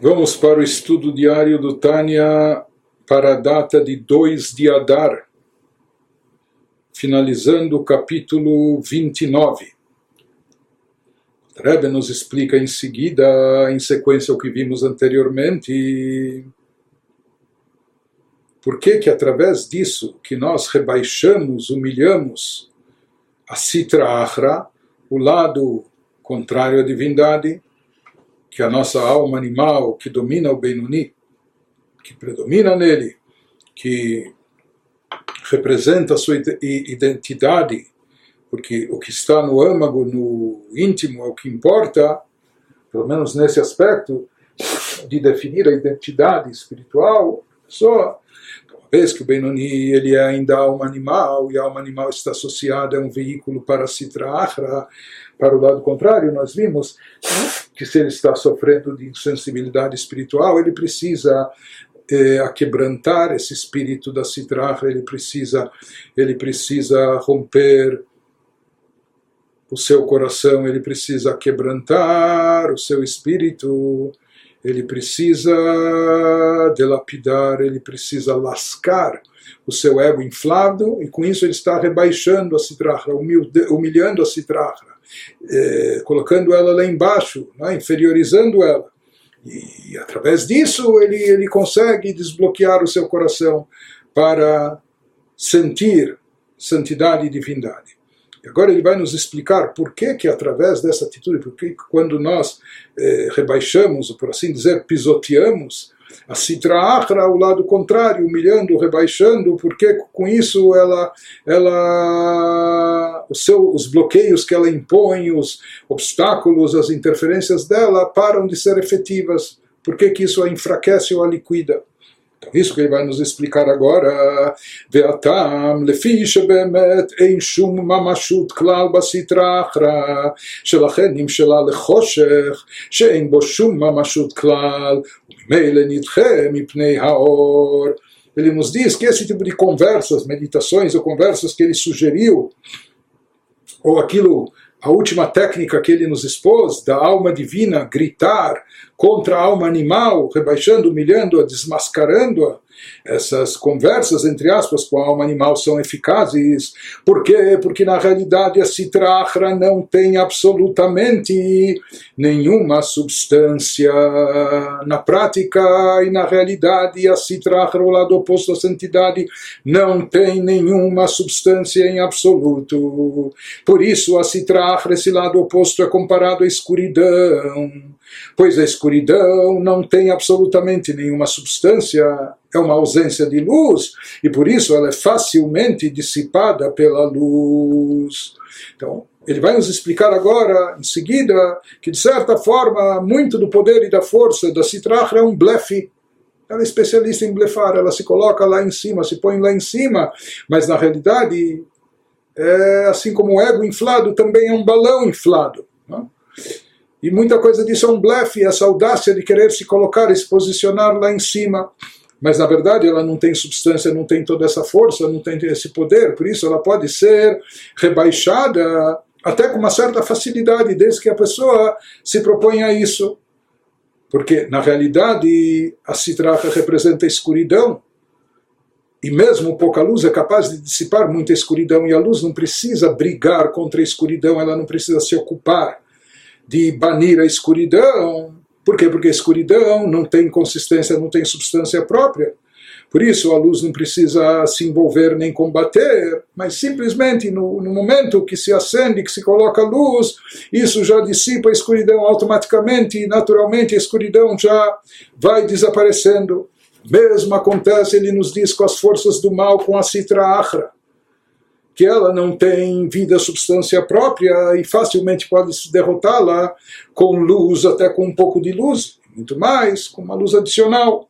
Vamos para o estudo diário do Tânia para a data de 2 de Adar, finalizando o capítulo 29. O Rebbe nos explica em seguida, em sequência ao que vimos anteriormente, por que que através disso que nós rebaixamos, humilhamos a Sitra Achra, o lado contrário à divindade, que a nossa alma animal que domina o Benuni, que predomina nele, que representa a sua identidade, porque o que está no âmago, no íntimo, é o que importa, pelo menos nesse aspecto de definir a identidade espiritual da pessoa. Uma vez que o Benoni ele é ainda alma animal, e a alma animal está associada a um veículo para Sitra Achra, para o lado contrário, nós vimos que se ele está sofrendo de insensibilidade espiritual, ele precisa é, aquebrantar esse espírito da citracha, ele precisa, ele precisa romper o seu coração, ele precisa quebrantar o seu espírito, ele precisa delapidar, ele precisa lascar o seu ego inflado, e com isso ele está rebaixando a citracha, humilhando a citracha eh, colocando ela lá embaixo, né, inferiorizando ela. E, e através disso ele, ele consegue desbloquear o seu coração para sentir santidade e divindade. E agora ele vai nos explicar por que que através dessa atitude, porque quando nós eh, rebaixamos, ou por assim dizer, pisoteamos a Sitra Achra, o lado contrário, humilhando, rebaixando, porque com isso ela, ela os, seu, os bloqueios que ela impõe, os obstáculos, as interferências dela param de ser efetivas. Por que, que isso a enfraquece ou a liquida? Então, isso que ele vai nos explicar agora. Veatam, leficha bemet ein mamashut klal basitra achra, shelachem nimshela lechoshech, shein bo mamashut klal, umimele nitche mipnei haor. Ele nos diz que esse tipo de conversas, meditações ou conversas que ele sugeriu, ou aquilo, a última técnica que ele nos expôs, da alma divina gritar contra a alma animal, rebaixando, humilhando-a, desmascarando-a, essas conversas, entre aspas, com a alma animal são eficazes. Por quê? Porque na realidade a citrahra não tem absolutamente nenhuma substância. Na prática e na realidade, a citrahra, o lado oposto à santidade, não tem nenhuma substância em absoluto. Por isso, a citrahra, esse lado oposto, é comparado à escuridão. Pois a escuridão não tem absolutamente nenhuma substância é uma ausência de luz e por isso ela é facilmente dissipada pela luz. Então, ele vai nos explicar agora, em seguida, que de certa forma, muito do poder e da força da Citrahra é um blefe. Ela é especialista em blefar, ela se coloca lá em cima, se põe lá em cima, mas na realidade, é, assim como o ego inflado também é um balão inflado. Não? E muita coisa disso é um blefe, essa audácia de querer se colocar e se posicionar lá em cima. Mas na verdade ela não tem substância, não tem toda essa força, não tem esse poder, por isso ela pode ser rebaixada até com uma certa facilidade, desde que a pessoa se propõe a isso. Porque, na realidade, a citraca representa a escuridão, e mesmo pouca luz é capaz de dissipar muita escuridão, e a luz não precisa brigar contra a escuridão, ela não precisa se ocupar de banir a escuridão, por quê? Porque a escuridão não tem consistência, não tem substância própria. Por isso a luz não precisa se envolver nem combater, mas simplesmente no, no, momento que se acende, que se coloca luz, isso já dissipa a escuridão automaticamente e naturalmente a escuridão já vai desaparecendo. Mesmo acontece, ele nos diz, com as forças do mal, com a citra achra que ela não tem vida, substância própria e facilmente pode se derrotá-la com luz, até com um pouco de luz, muito mais, com uma luz adicional.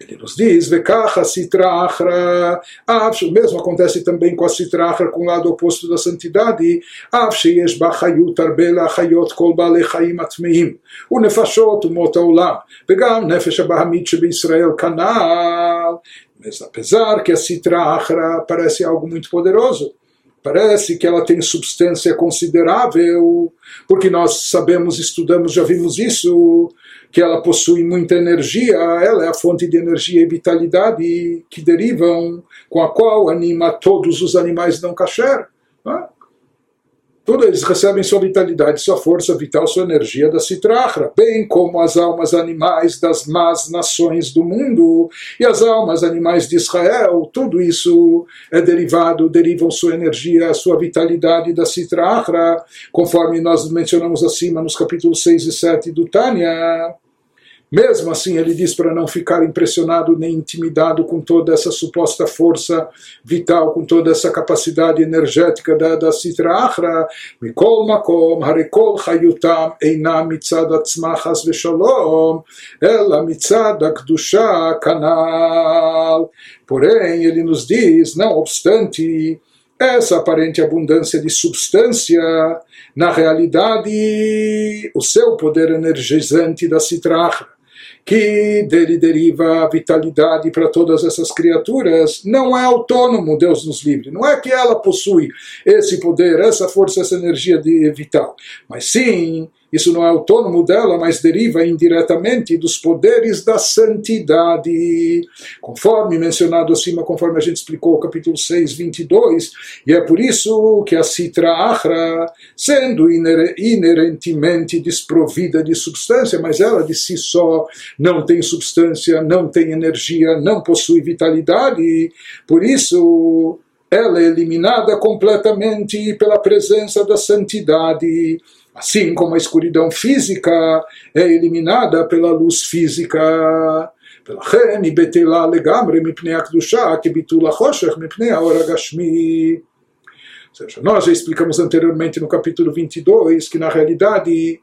Ele nos diz, Vekacha Sitrachra, o mesmo acontece também com a Sitrachra, com o lado oposto da santidade, Av Sheyesh Bachayut Arbela Chayot Kol Bale Chaim Atmeim, Unefashot Umot Haolam, Vegam Nefesh Abahamit Israel Kanal, mas apesar que a Sitrachra parece algo muito poderoso, Parece que ela tem substância considerável, porque nós sabemos, estudamos, já vimos isso, que ela possui muita energia, ela é a fonte de energia e vitalidade que derivam, com a qual anima todos os animais não kasher. Né? Todos eles recebem sua vitalidade, sua força vital, sua energia da Citrahra, bem como as almas animais das más nações do mundo e as almas animais de Israel. Tudo isso é derivado, derivam sua energia, sua vitalidade da Citrahra, conforme nós mencionamos acima nos capítulos 6 e 7 do Tânia. Mesmo assim, ele diz para não ficar impressionado nem intimidado com toda essa suposta força vital, com toda essa capacidade energética da, da Sitra Achra. Mikol makom, harekol chayutam, eina mitzad atzma chas veshalom, ela mitzad akdusha kanal. Porém, ele nos diz, não obstante, essa aparente abundância de substância, na realidade, o seu poder energizante da Citrahra, que dele deriva a vitalidade para todas essas criaturas, não é autônomo, Deus nos livre. Não é que ela possui esse poder, essa força, essa energia de vital, mas sim isso não é autônomo dela, mas deriva indiretamente dos poderes da santidade, conforme mencionado acima, conforme a gente explicou o capítulo 6, 22, e é por isso que a Sitra Achra, sendo inerentemente desprovida de substância, mas ela de si só não tem substância, não tem energia, não possui vitalidade, por isso ela é eliminada completamente pela presença da santidade Assim como a escuridão física é eliminada pela luz física. ולכן היא בטלה לגמרי מפני הקדושה כביטול החושך מפני האור הגשמי. Ou seja, nós já explicamos anteriormente no capítulo 22 que na realidade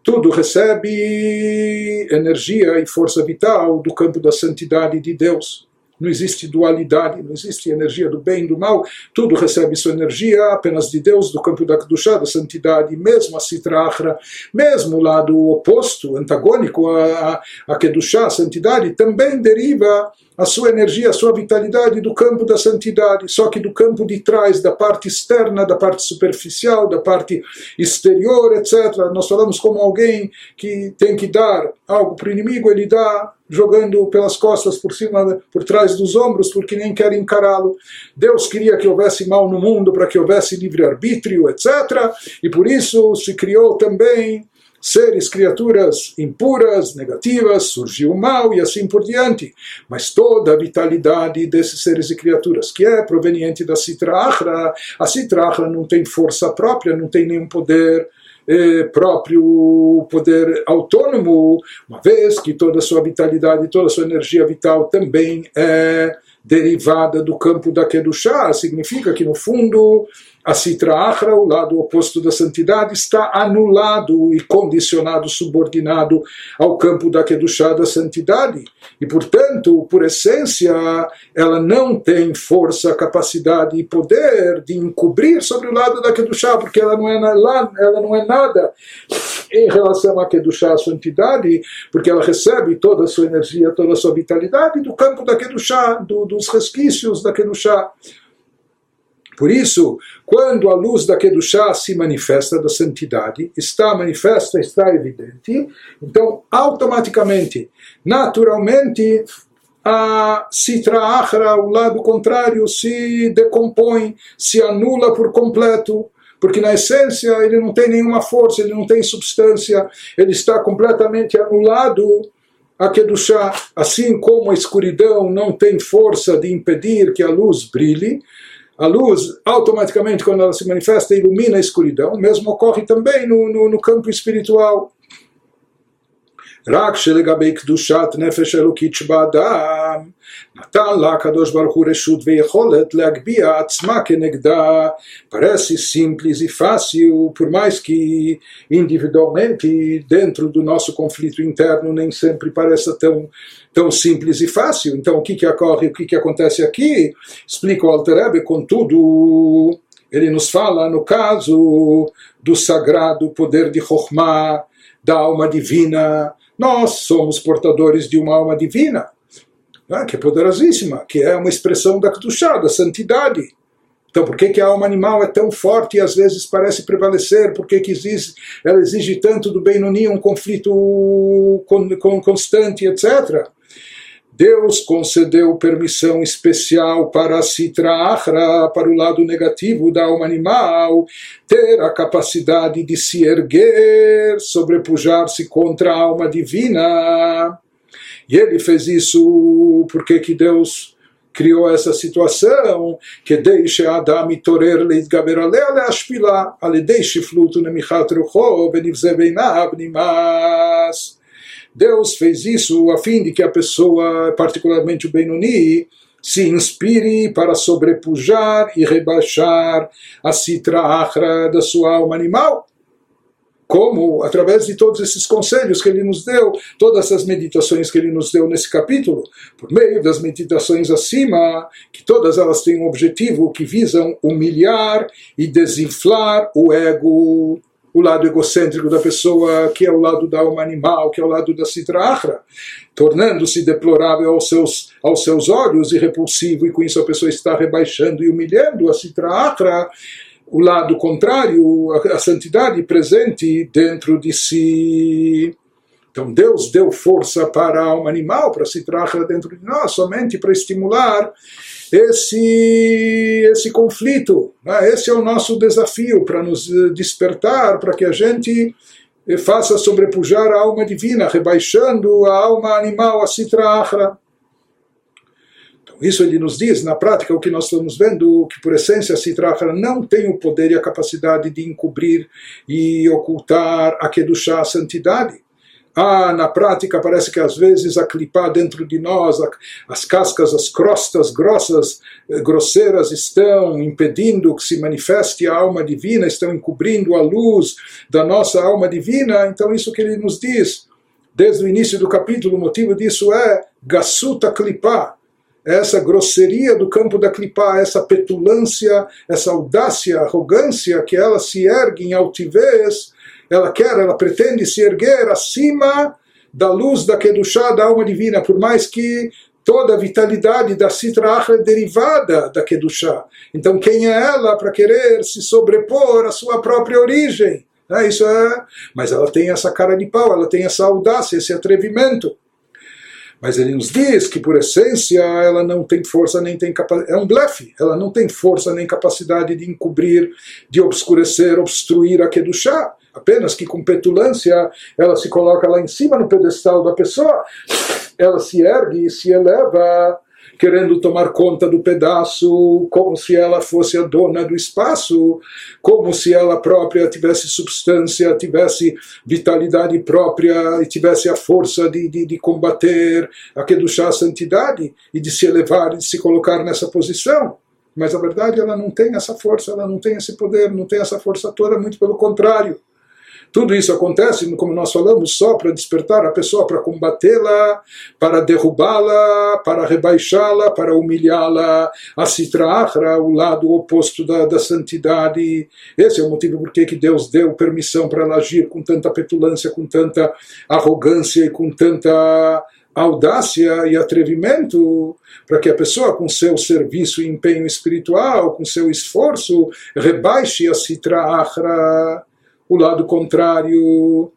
tudo recebe energia e força vital do campo da santidade de Deus não existe dualidade, não existe energia do bem e do mal, tudo recebe sua energia apenas de Deus, do campo da Kedushá, da santidade, mesmo a Sitrahra, mesmo o lado oposto, antagônico a, a Kedushá, a santidade, também deriva a sua energia, a sua vitalidade do campo da santidade, só que do campo de trás, da parte externa, da parte superficial, da parte exterior, etc. Nós falamos como alguém que tem que dar algo para o inimigo, ele dá jogando pelas costas, por cima, por trás dos ombros, porque nem quer encará-lo. Deus queria que houvesse mal no mundo para que houvesse livre-arbítrio, etc. E por isso se criou também seres, criaturas impuras, negativas, surgiu o mal e assim por diante. Mas toda a vitalidade desses seres e criaturas, que é proveniente da Sitra Achra, a Sitra Achra não tem força própria, não tem nenhum poder próprio poder autônomo, uma vez que toda a sua vitalidade, toda a sua energia vital também é derivada do campo da Kedushá, significa que no fundo a Sitra Achra, o lado oposto da santidade, está anulado e condicionado, subordinado ao campo da Kedushá da santidade. E, portanto, por essência, ela não tem força, capacidade e poder de encobrir sobre o lado da Kedushá, porque ela não é, ela não é nada em relação à Kedushá, a santidade, porque ela recebe toda a sua energia, toda a sua vitalidade do campo da Kedushá, do, dos resquícios da Kedushá. Por isso, quando a luz da Kedushá se manifesta, da santidade, está manifesta, está evidente, então automaticamente, naturalmente, a Sitra Achra, o lado contrário, se decompõe, se anula por completo, porque na essência ele não tem nenhuma força, ele não tem substância, ele está completamente anulado. A Kedushá, assim como a escuridão não tem força de impedir que a luz brilhe, a luz, automaticamente, quando ela se manifesta, ilumina a escuridão. O mesmo ocorre também no, no, no campo espiritual. רק שלגבי קדושת נפש אלוקית שבאדם נתן לה הקדוש ברוך הוא רשות ויכולת להגביה עצמה כנגדה. Parece simples e fácil, por mais que individualmente, dentro do nosso conflito interno, nem sempre pareça tão, tão simples e fácil. Então, o que, que ocorre, o que, que acontece aqui? Explica o Alter contudo, ele nos fala no caso do sagrado poder de Chokhmah, da alma divina, nós somos portadores de uma alma divina, né, que é poderosíssima, que é uma expressão da Kedushá, da santidade. Então, por que, que a alma animal é tão forte e às vezes parece prevalecer? Por que, que existe, ela exige tanto do Benoni um conflito con, con, constante, etc.? Deus concedeu permissão especial para a Sitra Achra, para o lado negativo da alma animal, ter a capacidade de se erguer, sobrepujar-se contra a alma divina. E ele fez isso porque que Deus criou essa situação que deixe Adam torer להתגבר עליה להשפילה על ידי שפלות ונמיכת רוחו ונבזה בעיניו נמאס. Deus fez isso a fim de que a pessoa, particularmente o Benoni, se inspire para sobrepujar e rebaixar a citra achra da sua alma animal como através de todos esses conselhos que ele nos deu, todas essas meditações que ele nos deu nesse capítulo, por meio das meditações acima, que todas elas têm um objetivo que visam humilhar e desinflar o ego, o lado egocêntrico da pessoa, que é o lado da alma animal, que é o lado da citra tornando-se deplorável aos seus, aos seus olhos e repulsivo, e com isso a pessoa está rebaixando e humilhando a citra o lado contrário, a, a santidade presente dentro de si. Então Deus deu força para a alma animal, para se trazer dentro de nós, somente para estimular esse, esse conflito. Né? Esse é o nosso desafio, para nos despertar, para que a gente faça sobrepujar a alma divina, rebaixando a alma animal, a citra isso ele nos diz, na prática, o que nós estamos vendo, que por essência a Sitra não tem o poder e a capacidade de encobrir e ocultar a Kedushá, a santidade. Ah, na prática parece que às vezes a clipar dentro de nós, as cascas, as crostas grossas, eh, grosseiras estão impedindo que se manifeste a alma divina, estão encobrindo a luz da nossa alma divina. Então isso que ele nos diz, desde o início do capítulo, o motivo disso é Gasuta clipar essa grosseria do campo da clipá, essa petulância, essa audácia, arrogância que ela se ergue em altivez, ela quer, ela pretende se erguer acima da luz da Kedushá, da alma divina, por mais que toda a vitalidade da Sitra é derivada da Kedushá. Então quem é ela para querer se sobrepor à sua própria origem? É, isso é, mas ela tem essa cara de pau, ela tem essa audácia, esse atrevimento. Mas ele nos diz que, por essência, ela não tem força nem tem capacidade. É um blefe. Ela não tem força nem capacidade de encobrir, de obscurecer, obstruir a Kedushá. Apenas que com petulância ela se coloca lá em cima no pedestal da pessoa, ela se ergue e se eleva querendo tomar conta do pedaço, como se ela fosse a dona do espaço, como se ela própria tivesse substância, tivesse vitalidade própria e tivesse a força de, de, de combater a Kedushá, a santidade, e de se elevar e de se colocar nessa posição. Mas a verdade ela não tem essa força, ela não tem esse poder, não tem essa força toda, muito pelo contrário. Tudo isso acontece, como nós falamos, só para despertar a pessoa, para combatê-la, para derrubá-la, para rebaixá-la, para humilhá-la, a citra o lado oposto da, da santidade. Esse é o motivo por que Deus deu permissão para ela agir com tanta petulância, com tanta arrogância e com tanta audácia e atrevimento para que a pessoa, com seu serviço e empenho espiritual, com seu esforço, rebaixe a Sitra Achra o lado contrário.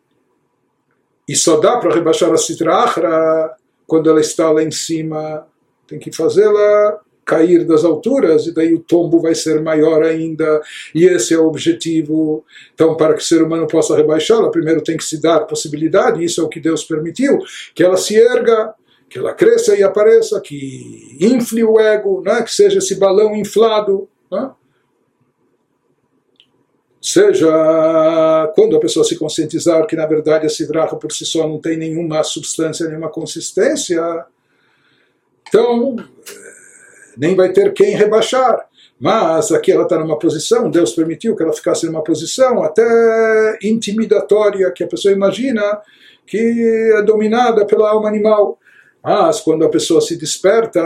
E só dá para rebaixar a Sitra Achra quando ela está lá em cima. Tem que fazê-la cair das alturas, e daí o tombo vai ser maior ainda, e esse é o objetivo. Então, para que o ser humano possa rebaixá-la, primeiro tem que se dar possibilidade, isso é o que Deus permitiu, que ela se erga, que ela cresça e apareça, que infle o ego, né? que seja esse balão inflado. Né? Seja quando a pessoa se conscientizar que na verdade a sidracha por si só não tem nenhuma substância, nenhuma consistência, então nem vai ter quem rebaixar. Mas aqui ela está numa posição, Deus permitiu que ela ficasse numa posição até intimidatória, que a pessoa imagina que é dominada pela alma animal. Mas quando a pessoa se desperta,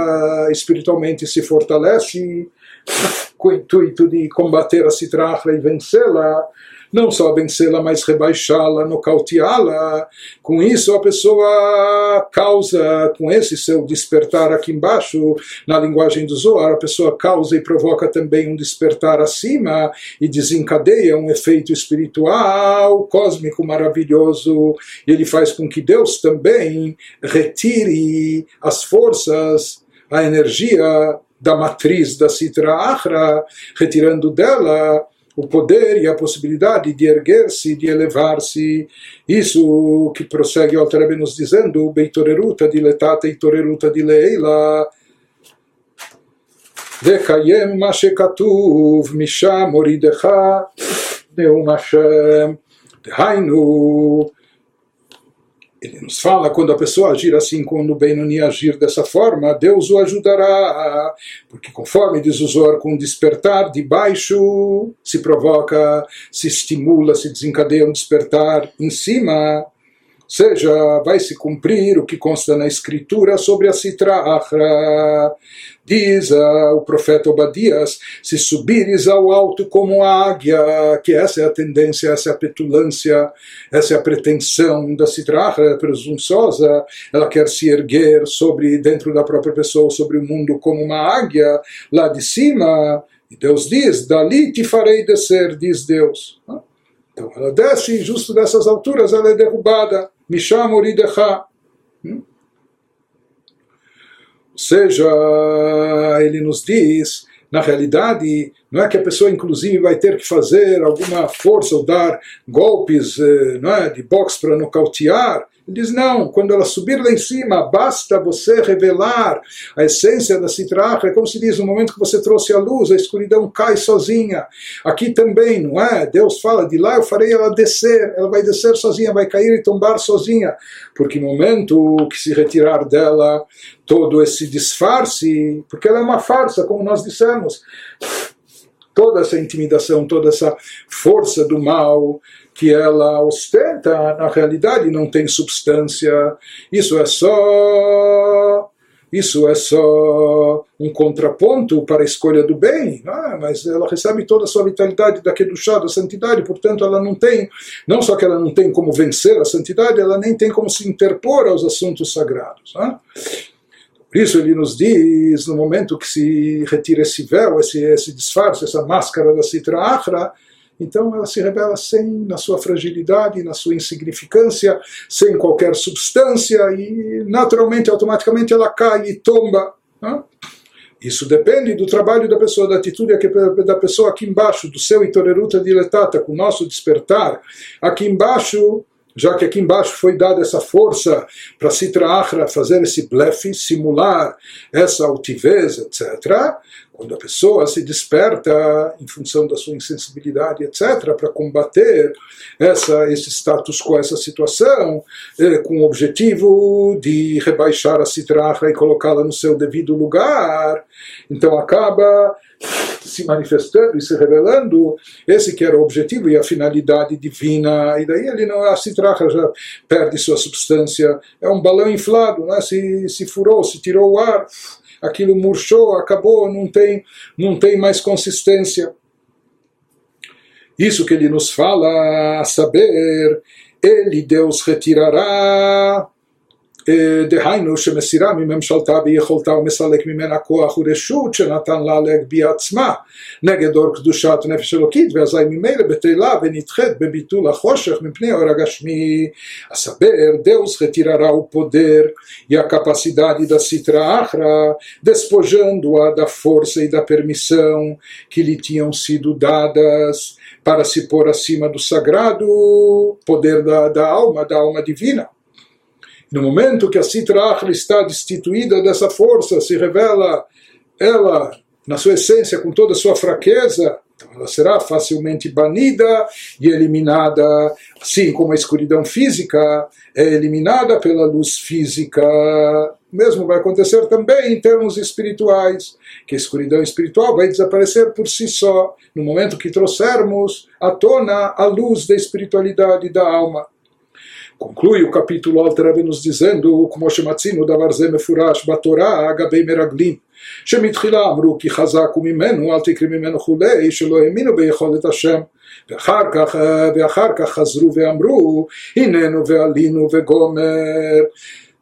espiritualmente se fortalece, com o intuito de combater a Sitra e vencê-la, não só vencê-la, mas rebaixá-la, nocauteá-la. Com isso, a pessoa causa, com esse seu despertar aqui embaixo, na linguagem do Zohar, a pessoa causa e provoca também um despertar acima e desencadeia um efeito espiritual, cósmico maravilhoso. E ele faz com que Deus também retire as forças, a energia da matriz da Sitra Achra, retirando dela o poder e a possibilidade de erguer-se, de elevar-se. Isso que prossegue o Alter nos dizendo, Beitoreruta diletata e toreruta de leila. לקיים מה שכתוב משם מורידך נאום השם דהיינו ele nos fala quando a pessoa agir assim, quando o Benoni agir dessa forma, Deus o ajudará, porque conforme diz o Zohar, com despertar de baixo se provoca, se estimula, se desencadeia um despertar em cima, seja, vai se cumprir o que consta na escritura sobre a Sitra. Diz uh, o profeta Obadias: se subires ao alto como a águia, que essa é a tendência, essa é a petulância, essa é a pretensão da Sitra Achra, presunçosa, ela quer se erguer sobre, dentro da própria pessoa, sobre o mundo como uma águia, lá de cima. E Deus diz: dali te farei descer, diz Deus. Então ela desce, justo dessas alturas ela é derrubada. Misham Uridecha. Ou seja, ele nos diz, na realidade, não é que a pessoa, inclusive, vai ter que fazer alguma força ou dar golpes eh, não é, de boxe para nocautear. Ele diz: não, quando ela subir lá em cima, basta você revelar a essência da citracha. É como se diz: no momento que você trouxe a luz, a escuridão cai sozinha. Aqui também, não é? Deus fala: de lá eu farei ela descer, ela vai descer sozinha, vai cair e tombar sozinha. Porque no momento que se retirar dela todo esse disfarce, porque ela é uma farsa, como nós dissemos toda essa intimidação, toda essa força do mal, que ela ostenta, na realidade não tem substância. Isso é só isso é só um contraponto para a escolha do bem, é? mas ela recebe toda a sua vitalidade daquele chá da santidade, portanto ela não tem, não só que ela não tem como vencer a santidade, ela nem tem como se interpor aos assuntos sagrados. É? Por isso ele nos diz, no momento que se retira esse véu, esse, esse disfarce, essa máscara da Sitra Achra, então ela se revela sem, na sua fragilidade, na sua insignificância, sem qualquer substância e naturalmente, automaticamente ela cai e tomba. Né? Isso depende do trabalho da pessoa, da atitude da pessoa aqui embaixo, do seu itoreruta diletata, com o nosso despertar. Aqui embaixo, já que aqui embaixo foi dada essa força para Sitra fazer esse blefe, simular essa altivez, etc., quando a pessoa se desperta em função da sua insensibilidade, etc., para combater essa, esse status quo, essa situação, eh, com o objetivo de rebaixar a citracha e colocá-la no seu devido lugar, então acaba se manifestando e se revelando esse que era o objetivo e a finalidade divina e daí ele não a citracha já perde sua substância é um balão inflado né? se, se furou se tirou o ar aquilo murchou, acabou, não tem, não tem mais consistência. Isso que ele nos fala, saber, ele, Deus, retirará דהיינו שמסירה מממשלתה ויכולתה ומסלק ממנה כוח ורשות שנתן לה להגביה עצמה נגד אור קדושת נפש אלוקית ואזי ממילא בטלה ונדחית בביטול החושך מפני אור הגשמי. A saber, Deus retirará o poder e a capacidade da citra achra, despojando-a da força e da permissão que lhe tinham sido dadas para se pôr acima do sagrado poder da, da alma, da alma divina. No momento que a Sitra Achra está destituída dessa força, se revela ela, na sua essência, com toda a sua fraqueza, então ela será facilmente banida e eliminada, assim como a escuridão física é eliminada pela luz física. Mesmo vai acontecer também em termos espirituais, que a escuridão espiritual vai desaparecer por si só, no momento que trouxermos à tona a luz da espiritualidade da alma. Conclui o capítulo Alter nos dizendo, como Shematzino da Varzeme Furash Batorá Agabei Meraglim, שמתחילה אמרו כי חזק הוא ממנו, אל תקרי ממנו כולי, שלא האמינו ביכולת השם. ואחר כך, ואחר כך חזרו ואמרו, הננו ועלינו וגומר.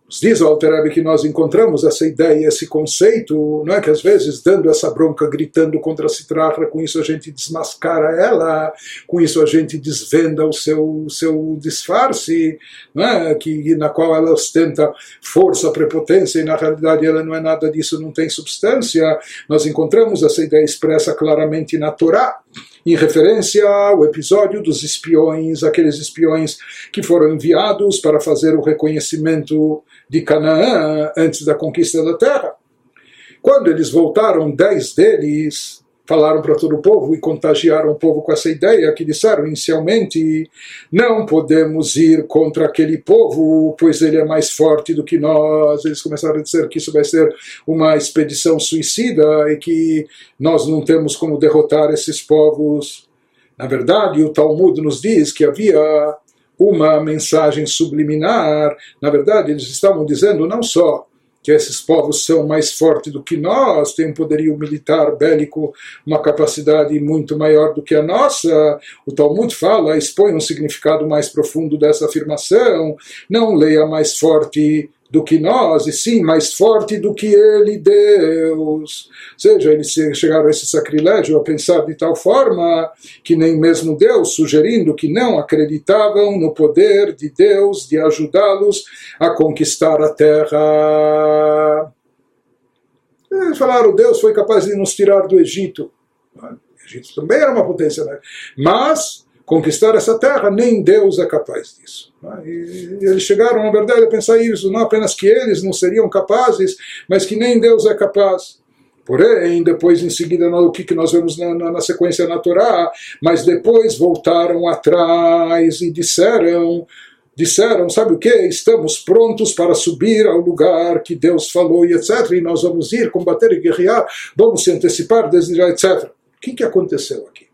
Diz o Alter que nós encontramos essa ideia, esse conceito, não é que às vezes dando essa bronca, gritando contra a Citrahra, com isso a gente desmascara ela, com isso a gente desvenda o seu, seu disfarce, não é? que, na qual ela ostenta força, prepotência, e na realidade ela não é nada disso, não tem substância. Nós encontramos essa ideia expressa claramente na Torá em referência ao episódio dos espiões, aqueles espiões que foram enviados para fazer o reconhecimento de Canaã antes da conquista da terra. Quando eles voltaram, dez deles falaram para todo o povo e contagiaram o povo com essa ideia que disseram inicialmente não podemos ir contra aquele povo pois ele é mais forte do que nós. Eles começaram a dizer que isso vai ser uma expedição suicida e que nós não temos como derrotar esses povos. Na verdade o Talmud nos diz que havia uma mensagem subliminar. Na verdade eles estavam dizendo não só que esses povos são mais fortes do que nós, têm um poderio militar bélico, uma capacidade muito maior do que a nossa. O Talmud fala, expõe um significado mais profundo dessa afirmação. Não leia mais forte do que nós, e sim mais forte do que ele, Deus. Ou seja, eles chegaram a esse sacrilégio a pensar de tal forma que nem mesmo Deus, sugerindo que não acreditavam no poder de Deus de ajudá-los a conquistar a terra. Eles falaram: Deus foi capaz de nos tirar do Egito. O Egito também era uma potência, né? mas conquistar essa terra, nem Deus é capaz disso. E eles chegaram, na verdade, a pensar isso, não apenas que eles não seriam capazes, mas que nem Deus é capaz. Porém, depois em seguida, o que, nós vemos na, na, na sequência na Torá, mas depois voltaram atrás e disseram, disseram, sabe o que? Estamos prontos para subir ao lugar que Deus falou e etc. E nós vamos ir combater e guerrear, vamos se antecipar, etc. O que, que aconteceu aqui?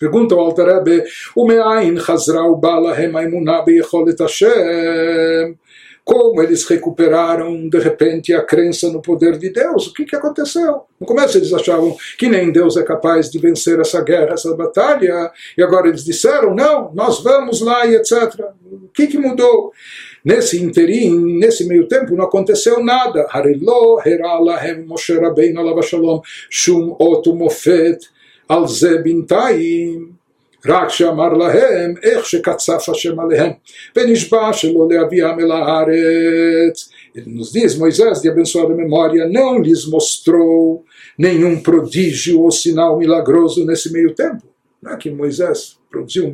Pergunta ao Altarebe: Rebbe, Umeain Hazra Bala Aimunah Beyecholet Hashem como eles recuperaram de repente a crença no poder de Deus. O que, que aconteceu? No começo eles achavam que nem Deus é capaz de vencer essa guerra, essa batalha, e agora eles disseram: não, nós vamos lá e etc. O que, que mudou? Nesse interim, nesse meio tempo, não aconteceu nada. Harelo, Heralahem, Moshe Rabbeinu, Shalom, Shum, Otu, Mofet. על זה בינתיים רק שאמר להם איך שקצף השם עליהם ונשבע שלא להביאם אל הארץ. Ele nos diz, Moisés, de abençoada memória, não lhes mostrou nenhum prodígio ou sinal milagroso nesse meio tempo. Não é que Moisés produziu um